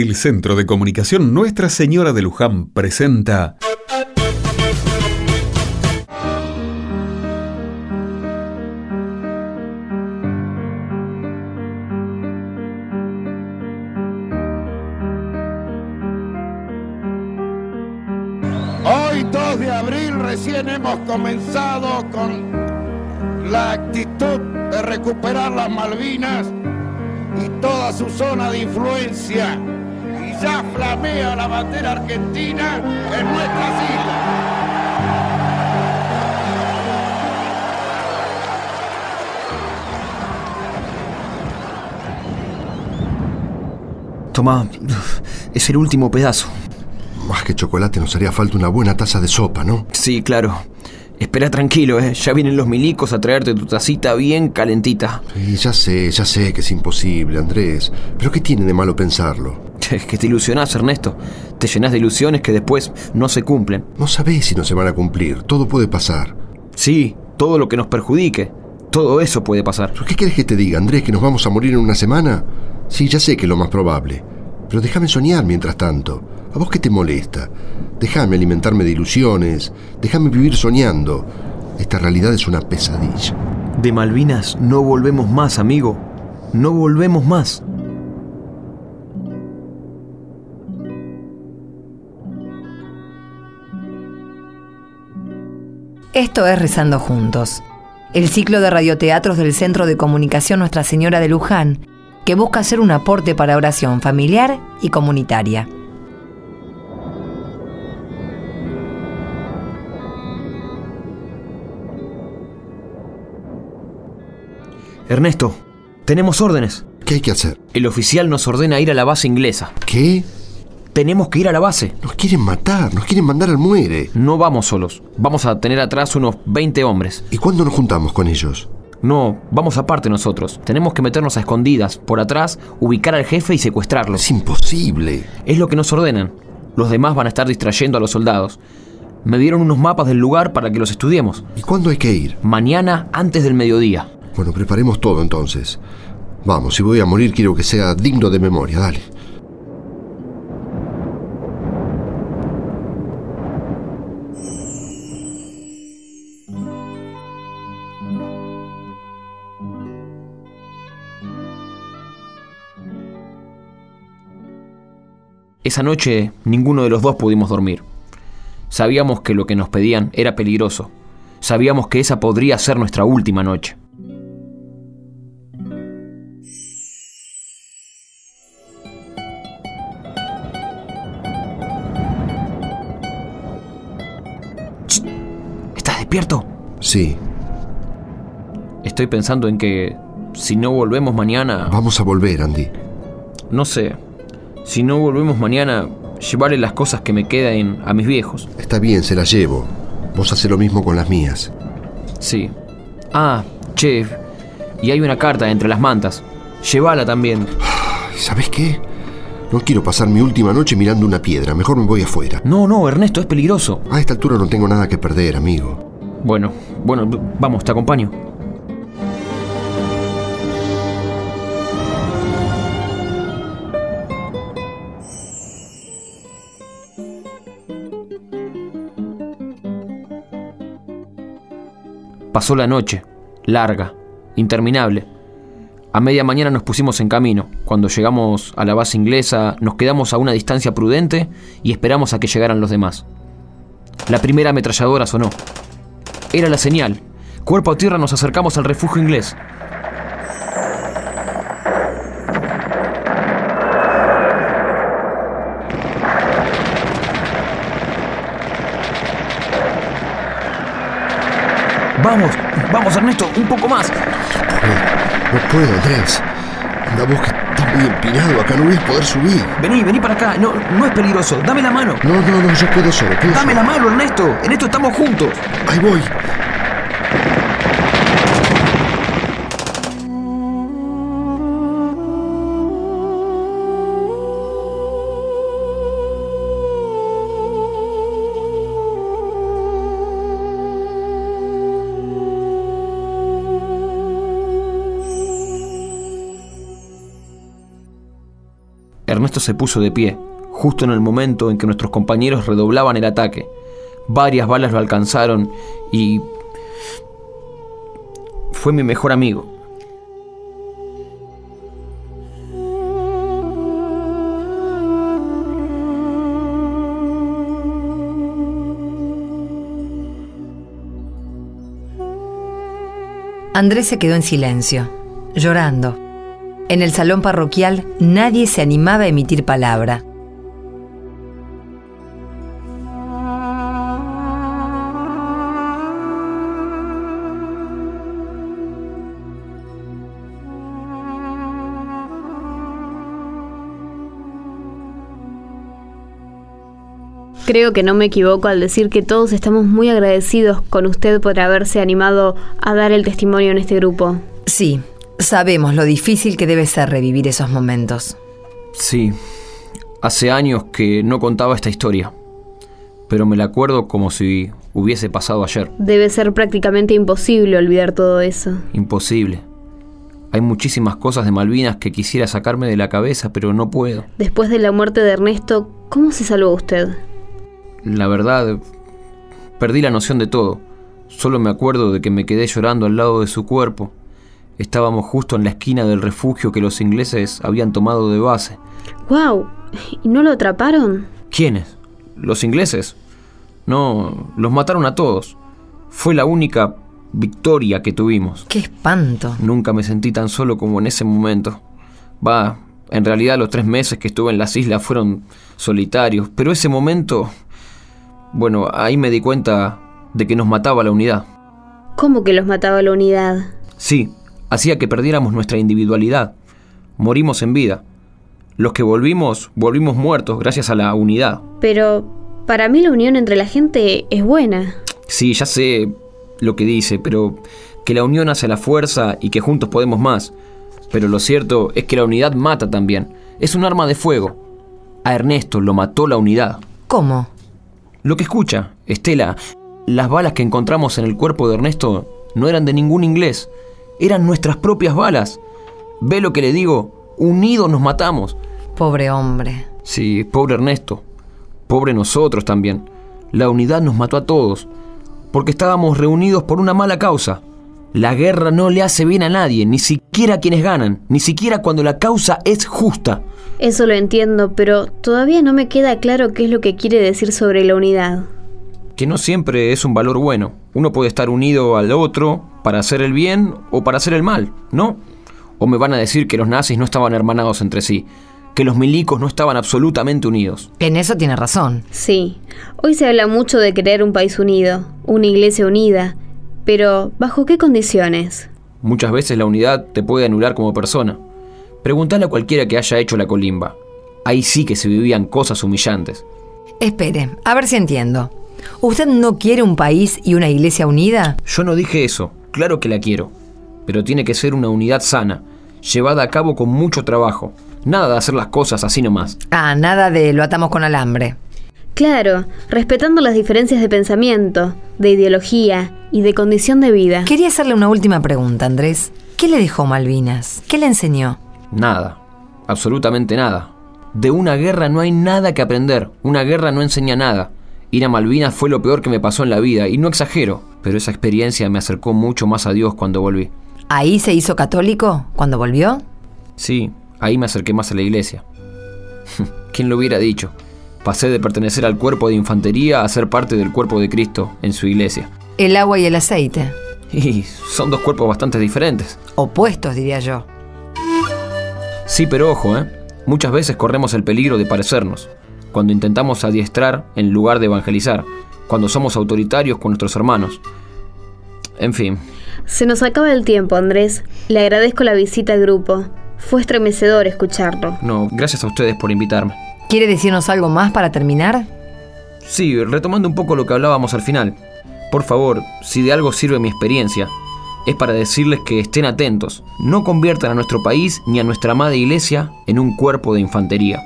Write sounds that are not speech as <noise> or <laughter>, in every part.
El Centro de Comunicación Nuestra Señora de Luján presenta... Hoy 2 de abril recién hemos comenzado con la actitud de recuperar las Malvinas y toda su zona de influencia. Ya flamea la bandera argentina en nuestras islas. Tomá, es el último pedazo. Más que chocolate nos haría falta una buena taza de sopa, ¿no? Sí, claro. Espera tranquilo, ¿eh? Ya vienen los milicos a traerte tu tacita bien calentita. Sí, ya sé, ya sé que es imposible, Andrés. Pero ¿qué tiene de malo pensarlo? Es que te ilusionás, Ernesto. Te llenas de ilusiones que después no se cumplen. No sabés si no se van a cumplir. Todo puede pasar. Sí, todo lo que nos perjudique. Todo eso puede pasar. ¿Pero qué quieres que te diga, Andrés? ¿Que nos vamos a morir en una semana? Sí, ya sé que es lo más probable. Pero déjame soñar mientras tanto. ¿A vos qué te molesta? Déjame alimentarme de ilusiones. Déjame vivir soñando. Esta realidad es una pesadilla. De Malvinas no volvemos más, amigo. No volvemos más. Esto es Rezando Juntos, el ciclo de radioteatros del Centro de Comunicación Nuestra Señora de Luján, que busca hacer un aporte para oración familiar y comunitaria. Ernesto, tenemos órdenes. ¿Qué hay que hacer? El oficial nos ordena ir a la base inglesa. ¿Qué? Tenemos que ir a la base. Nos quieren matar, nos quieren mandar al muere. No vamos solos. Vamos a tener atrás unos 20 hombres. ¿Y cuándo nos juntamos con ellos? No, vamos aparte nosotros. Tenemos que meternos a escondidas, por atrás, ubicar al jefe y secuestrarlo. Es imposible. Es lo que nos ordenan. Los demás van a estar distrayendo a los soldados. Me dieron unos mapas del lugar para que los estudiemos. ¿Y cuándo hay que ir? Mañana antes del mediodía. Bueno, preparemos todo entonces. Vamos, si voy a morir quiero que sea digno de memoria, dale. Esa noche ninguno de los dos pudimos dormir. Sabíamos que lo que nos pedían era peligroso. Sabíamos que esa podría ser nuestra última noche. Ch, ¿Estás despierto? Sí, Estoy pensando en que si no volvemos mañana... vamos a volver, Andy. No sé. Si no volvemos mañana, llevarle las cosas que me queden a mis viejos. Está bien, se las llevo. Vos haces lo mismo con las mías. Sí. Ah, che. Y hay una carta entre las mantas. Llévala también. ¿Sabes qué? No quiero pasar mi última noche mirando una piedra. Mejor me voy afuera. No, no, Ernesto, es peligroso. A esta altura no tengo nada que perder, amigo. Bueno, bueno, vamos, te acompaño. Pasó la noche, larga, interminable. A media mañana nos pusimos en camino. Cuando llegamos a la base inglesa, nos quedamos a una distancia prudente y esperamos a que llegaran los demás. La primera ametralladora sonó. Era la señal. Cuerpo a tierra nos acercamos al refugio inglés. Vamos, vamos Ernesto, un poco más. No, no puedo, Andrés. La voz que está muy empinado. Acá no voy a poder subir. Vení, vení para acá. No, no es peligroso. Dame la mano. No, no, no, yo puedo solo. puedo Dame solo. la mano, Ernesto. En esto estamos juntos. Ahí voy. Ernesto se puso de pie, justo en el momento en que nuestros compañeros redoblaban el ataque. Varias balas lo alcanzaron y... fue mi mejor amigo. Andrés se quedó en silencio, llorando. En el salón parroquial nadie se animaba a emitir palabra. Creo que no me equivoco al decir que todos estamos muy agradecidos con usted por haberse animado a dar el testimonio en este grupo. Sí, sabemos lo difícil que debe ser revivir esos momentos. Sí, hace años que no contaba esta historia, pero me la acuerdo como si hubiese pasado ayer. Debe ser prácticamente imposible olvidar todo eso. Imposible. Hay muchísimas cosas de Malvinas que quisiera sacarme de la cabeza, pero no puedo. Después de la muerte de Ernesto, ¿cómo se salvó usted? La verdad, perdí la noción de todo. Solo me acuerdo de que me quedé llorando al lado de su cuerpo. Estábamos justo en la esquina del refugio que los ingleses habían tomado de base. ¡Wow! ¿Y no lo atraparon? ¿Quiénes? ¿Los ingleses? No, los mataron a todos. Fue la única victoria que tuvimos. ¡Qué espanto! Nunca me sentí tan solo como en ese momento. Va, en realidad los tres meses que estuve en las islas fueron solitarios, pero ese momento bueno, ahí me di cuenta de que nos mataba la unidad. ¿Cómo que los mataba la unidad? Sí, hacía que perdiéramos nuestra individualidad. Morimos en vida. Los que volvimos, volvimos muertos gracias a la unidad. Pero para mí la unión entre la gente es buena. Sí, ya sé lo que dice, pero que la unión hace la fuerza y que juntos podemos más. Pero lo cierto es que la unidad mata también. Es un arma de fuego. A Ernesto lo mató la unidad. ¿Cómo? Lo que escucha, Estela, las balas que encontramos en el cuerpo de Ernesto no eran de ningún inglés, eran nuestras propias balas. Ve lo que le digo, unidos nos matamos. Pobre hombre. Sí, pobre Ernesto. Pobre nosotros también. La unidad nos mató a todos, porque estábamos reunidos por una mala causa. La guerra no le hace bien a nadie, ni siquiera a quienes ganan, ni siquiera cuando la causa es justa. Eso lo entiendo, pero todavía no me queda claro qué es lo que quiere decir sobre la unidad. Que no siempre es un valor bueno. Uno puede estar unido al otro para hacer el bien o para hacer el mal, ¿no? O me van a decir que los nazis no estaban hermanados entre sí, que los milicos no estaban absolutamente unidos. En eso tiene razón. Sí, hoy se habla mucho de crear un país unido, una iglesia unida, pero ¿bajo qué condiciones? Muchas veces la unidad te puede anular como persona. Preguntale a cualquiera que haya hecho la colimba. Ahí sí que se vivían cosas humillantes. Espere, a ver si entiendo. ¿Usted no quiere un país y una iglesia unida? Yo no dije eso, claro que la quiero. Pero tiene que ser una unidad sana, llevada a cabo con mucho trabajo. Nada de hacer las cosas así nomás. Ah, nada de lo atamos con alambre. Claro, respetando las diferencias de pensamiento, de ideología y de condición de vida. Quería hacerle una última pregunta, Andrés. ¿Qué le dejó Malvinas? ¿Qué le enseñó? Nada, absolutamente nada. De una guerra no hay nada que aprender, una guerra no enseña nada. Ir a Malvinas fue lo peor que me pasó en la vida, y no exagero, pero esa experiencia me acercó mucho más a Dios cuando volví. ¿Ahí se hizo católico cuando volvió? Sí, ahí me acerqué más a la iglesia. <laughs> ¿Quién lo hubiera dicho? Pasé de pertenecer al cuerpo de infantería a ser parte del cuerpo de Cristo en su iglesia. El agua y el aceite. <laughs> Y son dos cuerpos bastante diferentes. Opuestos, diría yo. Sí, pero ojo, ¿eh? Muchas veces corremos el peligro de parecernos, cuando intentamos adiestrar en lugar de evangelizar, cuando somos autoritarios con nuestros hermanos. En fin. Se nos acaba el tiempo, Andrés. Le agradezco la visita al grupo. Fue estremecedor escucharlo. No, gracias a ustedes por invitarme. ¿Quiere decirnos algo más para terminar? Sí, retomando un poco lo que hablábamos al final. Por favor, si de algo sirve mi experiencia, es para decirles que estén atentos, no conviertan a nuestro país ni a nuestra amada iglesia en un cuerpo de infantería.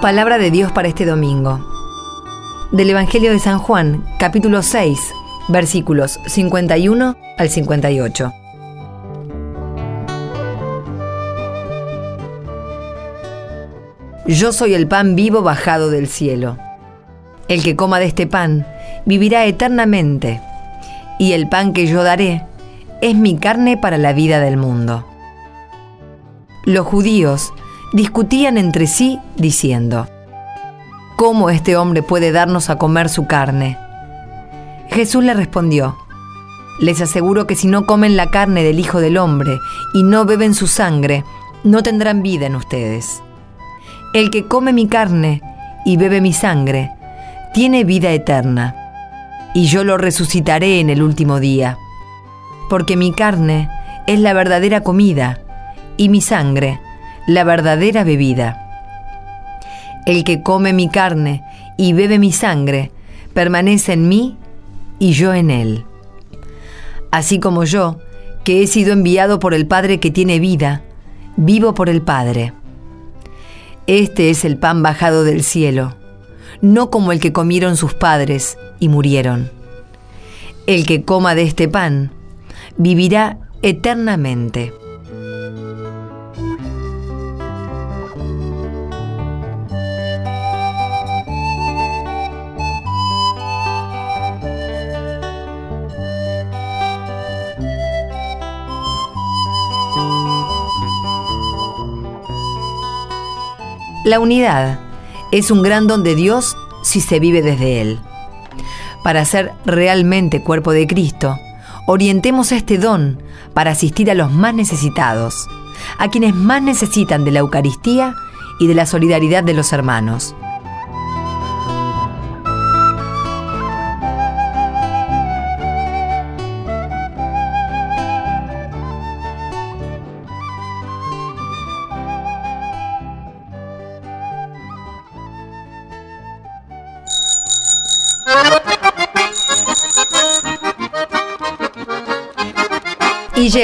Palabra de Dios para este domingo. Del Evangelio de San Juan, capítulo 6, versículos 51 al 58. Yo soy el pan vivo bajado del cielo. El que coma de este pan vivirá eternamente, y el pan que yo daré es mi carne para la vida del mundo. Los judíos discutían entre sí diciendo, ¿Cómo este hombre puede darnos a comer su carne? Jesús le respondió, Les aseguro que si no comen la carne del Hijo del Hombre y no beben su sangre, no tendrán vida en ustedes. El que come mi carne y bebe mi sangre, tiene vida eterna, y yo lo resucitaré en el último día, porque mi carne es la verdadera comida, y mi sangre la verdadera bebida. El que come mi carne y bebe mi sangre, permanece en mí y yo en él. Así como yo, que he sido enviado por el Padre que tiene vida, vivo por el Padre. Este es el pan bajado del cielo, no como el que comieron sus padres y murieron. El que coma de este pan vivirá eternamente. La unidad es un gran don de Dios si se vive desde Él. Para ser realmente cuerpo de Cristo, orientemos este don para asistir a los más necesitados, a quienes más necesitan de la Eucaristía y de la solidaridad de los hermanos.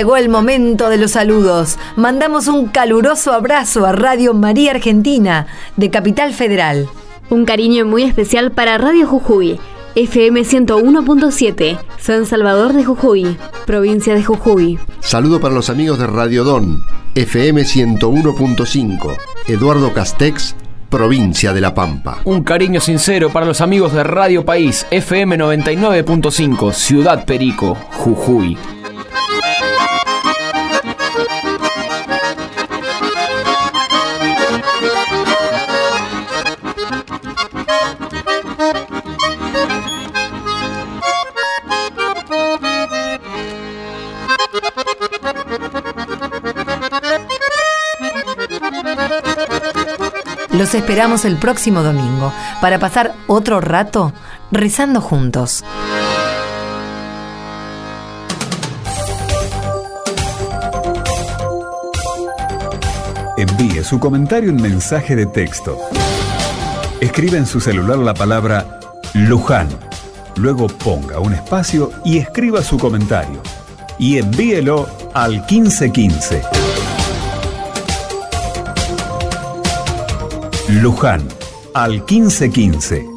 Llegó el momento de los saludos. Mandamos un caluroso abrazo a Radio María Argentina de Capital Federal. Un cariño muy especial para Radio Jujuy, FM 101.7, San Salvador de Jujuy, provincia de Jujuy. Saludo para los amigos de Radio Don, FM 101.5, Eduardo Castex, provincia de La Pampa. Un cariño sincero para los amigos de Radio País, FM 99.5, Ciudad Perico, Jujuy. Los esperamos el próximo domingo para pasar otro rato rezando juntos. Envíe su comentario en mensaje de texto. Escribe en su celular la palabra Luján. Luego ponga un espacio y escriba su comentario. Y envíelo al 1515. Luján al 1515